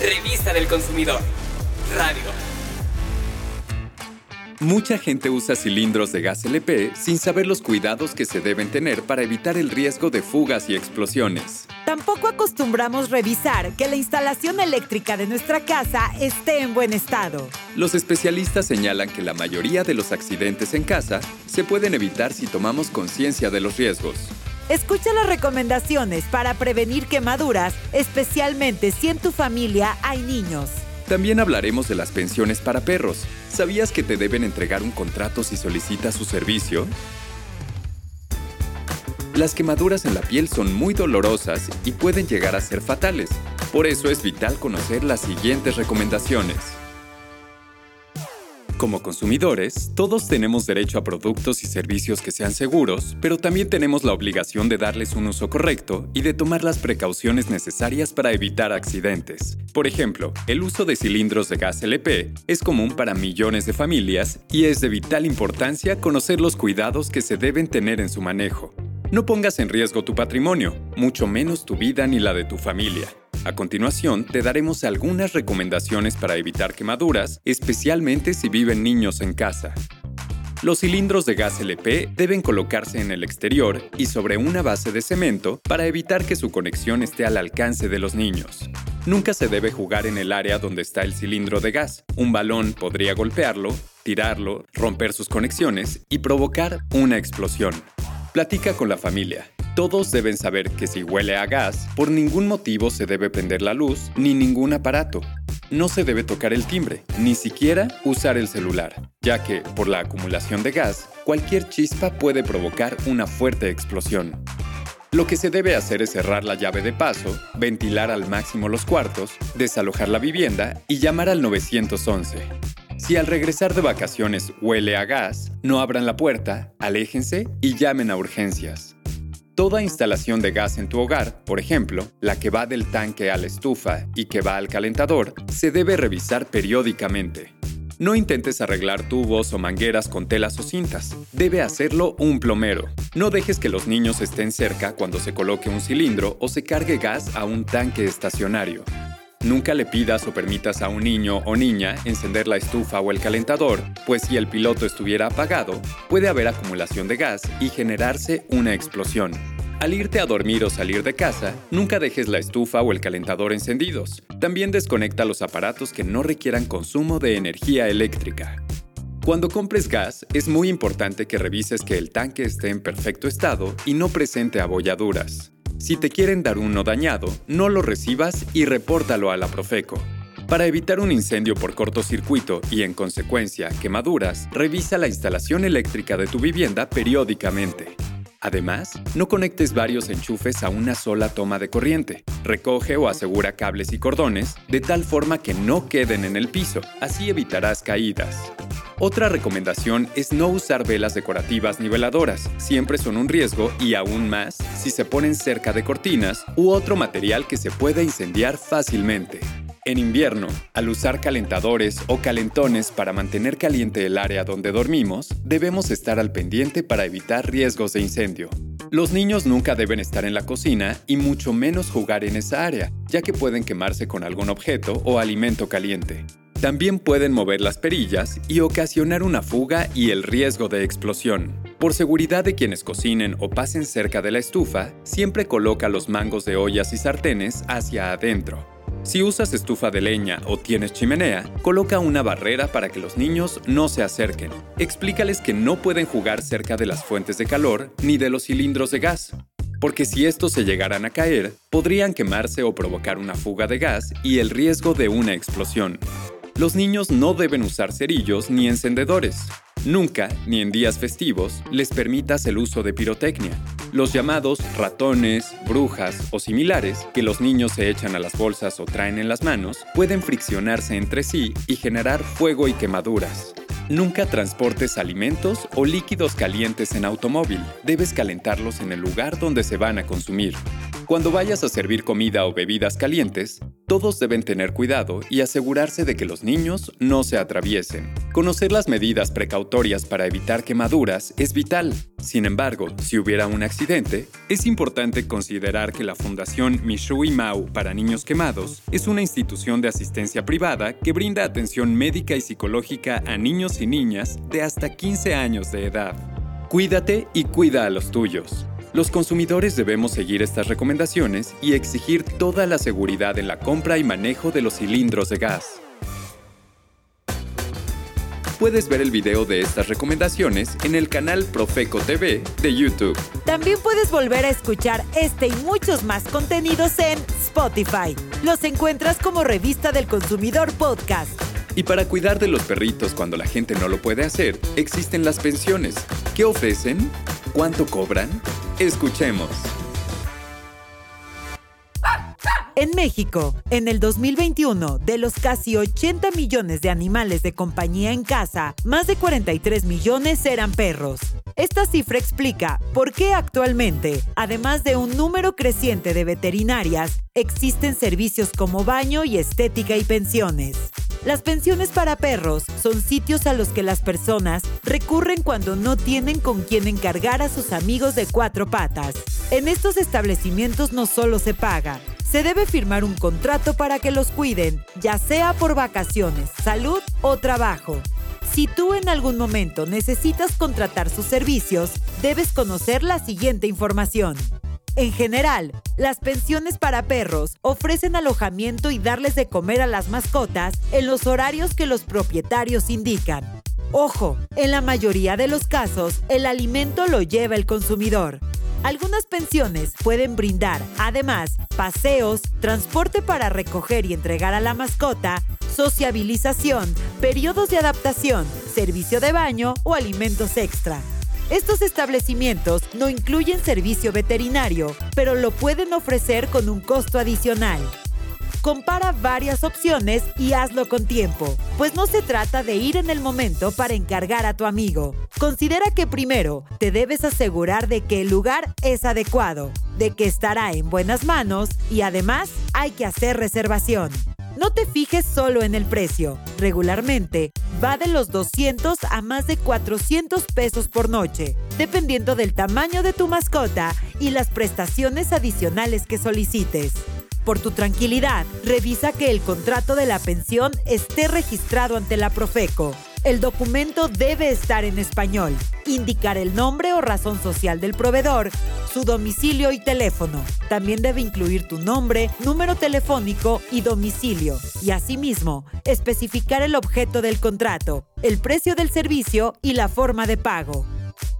Revista del Consumidor. Radio. Mucha gente usa cilindros de gas LP sin saber los cuidados que se deben tener para evitar el riesgo de fugas y explosiones. Tampoco acostumbramos revisar que la instalación eléctrica de nuestra casa esté en buen estado. Los especialistas señalan que la mayoría de los accidentes en casa se pueden evitar si tomamos conciencia de los riesgos. Escucha las recomendaciones para prevenir quemaduras, especialmente si en tu familia hay niños. También hablaremos de las pensiones para perros. ¿Sabías que te deben entregar un contrato si solicitas su servicio? Las quemaduras en la piel son muy dolorosas y pueden llegar a ser fatales. Por eso es vital conocer las siguientes recomendaciones. Como consumidores, todos tenemos derecho a productos y servicios que sean seguros, pero también tenemos la obligación de darles un uso correcto y de tomar las precauciones necesarias para evitar accidentes. Por ejemplo, el uso de cilindros de gas LP es común para millones de familias y es de vital importancia conocer los cuidados que se deben tener en su manejo. No pongas en riesgo tu patrimonio, mucho menos tu vida ni la de tu familia. A continuación, te daremos algunas recomendaciones para evitar quemaduras, especialmente si viven niños en casa. Los cilindros de gas LP deben colocarse en el exterior y sobre una base de cemento para evitar que su conexión esté al alcance de los niños. Nunca se debe jugar en el área donde está el cilindro de gas. Un balón podría golpearlo, tirarlo, romper sus conexiones y provocar una explosión. Platica con la familia. Todos deben saber que si huele a gas, por ningún motivo se debe prender la luz ni ningún aparato. No se debe tocar el timbre, ni siquiera usar el celular, ya que, por la acumulación de gas, cualquier chispa puede provocar una fuerte explosión. Lo que se debe hacer es cerrar la llave de paso, ventilar al máximo los cuartos, desalojar la vivienda y llamar al 911. Si al regresar de vacaciones huele a gas, no abran la puerta, aléjense y llamen a urgencias. Toda instalación de gas en tu hogar, por ejemplo, la que va del tanque a la estufa y que va al calentador, se debe revisar periódicamente. No intentes arreglar tubos o mangueras con telas o cintas. Debe hacerlo un plomero. No dejes que los niños estén cerca cuando se coloque un cilindro o se cargue gas a un tanque estacionario. Nunca le pidas o permitas a un niño o niña encender la estufa o el calentador, pues si el piloto estuviera apagado, puede haber acumulación de gas y generarse una explosión. Al irte a dormir o salir de casa, nunca dejes la estufa o el calentador encendidos. También desconecta los aparatos que no requieran consumo de energía eléctrica. Cuando compres gas, es muy importante que revises que el tanque esté en perfecto estado y no presente abolladuras. Si te quieren dar uno dañado, no lo recibas y repórtalo a la Profeco. Para evitar un incendio por cortocircuito y en consecuencia quemaduras, revisa la instalación eléctrica de tu vivienda periódicamente. Además, no conectes varios enchufes a una sola toma de corriente. Recoge o asegura cables y cordones de tal forma que no queden en el piso, así evitarás caídas. Otra recomendación es no usar velas decorativas ni veladoras, siempre son un riesgo y aún más si se ponen cerca de cortinas u otro material que se pueda incendiar fácilmente. En invierno, al usar calentadores o calentones para mantener caliente el área donde dormimos, debemos estar al pendiente para evitar riesgos de incendio. Los niños nunca deben estar en la cocina y mucho menos jugar en esa área, ya que pueden quemarse con algún objeto o alimento caliente. También pueden mover las perillas y ocasionar una fuga y el riesgo de explosión. Por seguridad de quienes cocinen o pasen cerca de la estufa, siempre coloca los mangos de ollas y sartenes hacia adentro. Si usas estufa de leña o tienes chimenea, coloca una barrera para que los niños no se acerquen. Explícales que no pueden jugar cerca de las fuentes de calor ni de los cilindros de gas, porque si estos se llegaran a caer, podrían quemarse o provocar una fuga de gas y el riesgo de una explosión. Los niños no deben usar cerillos ni encendedores. Nunca, ni en días festivos, les permitas el uso de pirotecnia. Los llamados ratones, brujas o similares que los niños se echan a las bolsas o traen en las manos pueden friccionarse entre sí y generar fuego y quemaduras. Nunca transportes alimentos o líquidos calientes en automóvil. Debes calentarlos en el lugar donde se van a consumir. Cuando vayas a servir comida o bebidas calientes, todos deben tener cuidado y asegurarse de que los niños no se atraviesen. Conocer las medidas precautorias para evitar quemaduras es vital. Sin embargo, si hubiera un accidente, es importante considerar que la Fundación Mishui Mau para Niños Quemados es una institución de asistencia privada que brinda atención médica y psicológica a niños y niñas de hasta 15 años de edad. Cuídate y cuida a los tuyos. Los consumidores debemos seguir estas recomendaciones y exigir toda la seguridad en la compra y manejo de los cilindros de gas. Puedes ver el video de estas recomendaciones en el canal Profeco TV de YouTube. También puedes volver a escuchar este y muchos más contenidos en Spotify. Los encuentras como Revista del Consumidor Podcast. Y para cuidar de los perritos cuando la gente no lo puede hacer, existen las pensiones. ¿Qué ofrecen? ¿Cuánto cobran? Escuchemos. En México, en el 2021, de los casi 80 millones de animales de compañía en casa, más de 43 millones eran perros. Esta cifra explica por qué actualmente, además de un número creciente de veterinarias, existen servicios como baño y estética y pensiones. Las pensiones para perros son sitios a los que las personas recurren cuando no tienen con quién encargar a sus amigos de cuatro patas. En estos establecimientos no solo se paga, se debe firmar un contrato para que los cuiden, ya sea por vacaciones, salud o trabajo. Si tú en algún momento necesitas contratar sus servicios, debes conocer la siguiente información. En general, las pensiones para perros ofrecen alojamiento y darles de comer a las mascotas en los horarios que los propietarios indican. Ojo, en la mayoría de los casos, el alimento lo lleva el consumidor. Algunas pensiones pueden brindar, además, paseos, transporte para recoger y entregar a la mascota, sociabilización, periodos de adaptación, servicio de baño o alimentos extra. Estos establecimientos no incluyen servicio veterinario, pero lo pueden ofrecer con un costo adicional. Compara varias opciones y hazlo con tiempo, pues no se trata de ir en el momento para encargar a tu amigo. Considera que primero te debes asegurar de que el lugar es adecuado, de que estará en buenas manos y además hay que hacer reservación. No te fijes solo en el precio. Regularmente va de los 200 a más de 400 pesos por noche, dependiendo del tamaño de tu mascota y las prestaciones adicionales que solicites. Por tu tranquilidad, revisa que el contrato de la pensión esté registrado ante la Profeco. El documento debe estar en español, indicar el nombre o razón social del proveedor, su domicilio y teléfono. También debe incluir tu nombre, número telefónico y domicilio. Y asimismo, especificar el objeto del contrato, el precio del servicio y la forma de pago.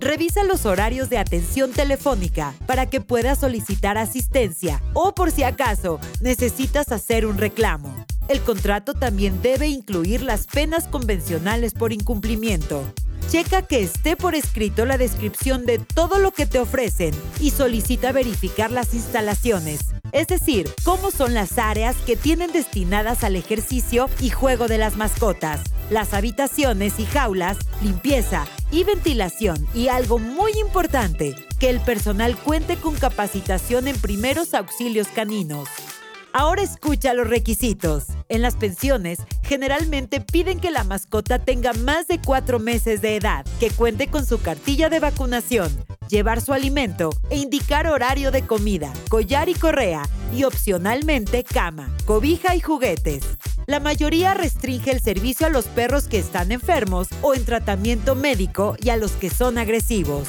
Revisa los horarios de atención telefónica para que puedas solicitar asistencia o por si acaso necesitas hacer un reclamo. El contrato también debe incluir las penas convencionales por incumplimiento. Checa que esté por escrito la descripción de todo lo que te ofrecen y solicita verificar las instalaciones, es decir, cómo son las áreas que tienen destinadas al ejercicio y juego de las mascotas, las habitaciones y jaulas, limpieza y ventilación y algo muy importante, que el personal cuente con capacitación en primeros auxilios caninos. Ahora escucha los requisitos. En las pensiones, generalmente piden que la mascota tenga más de cuatro meses de edad, que cuente con su cartilla de vacunación, llevar su alimento e indicar horario de comida, collar y correa, y opcionalmente cama, cobija y juguetes. La mayoría restringe el servicio a los perros que están enfermos o en tratamiento médico y a los que son agresivos.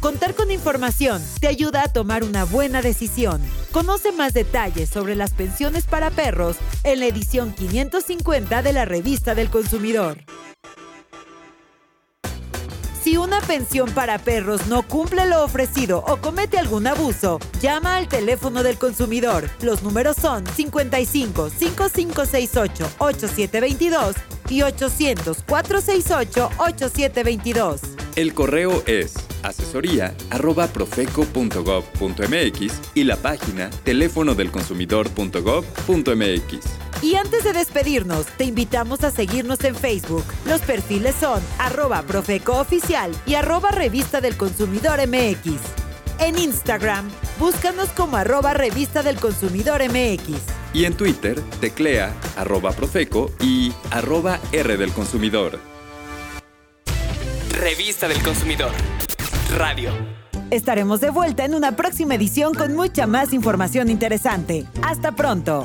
Contar con información te ayuda a tomar una buena decisión. Conoce más detalles sobre las pensiones para perros en la edición 550 de la Revista del Consumidor. Si una pensión para perros no cumple lo ofrecido o comete algún abuso, llama al teléfono del consumidor. Los números son 55 5568 8722 y 800 468 8722. El correo es asesoría arroba profeco.gov.mx y la página teléfono del consumidor.gov.mx. Y antes de despedirnos, te invitamos a seguirnos en Facebook. Los perfiles son arroba Profeco Oficial y arroba Revista del Consumidor MX. En Instagram, búscanos como arroba revista del consumidor MX. Y en Twitter, teclea arroba Profeco y arroba R del consumidor. Revista del Consumidor. Radio. Estaremos de vuelta en una próxima edición con mucha más información interesante. Hasta pronto.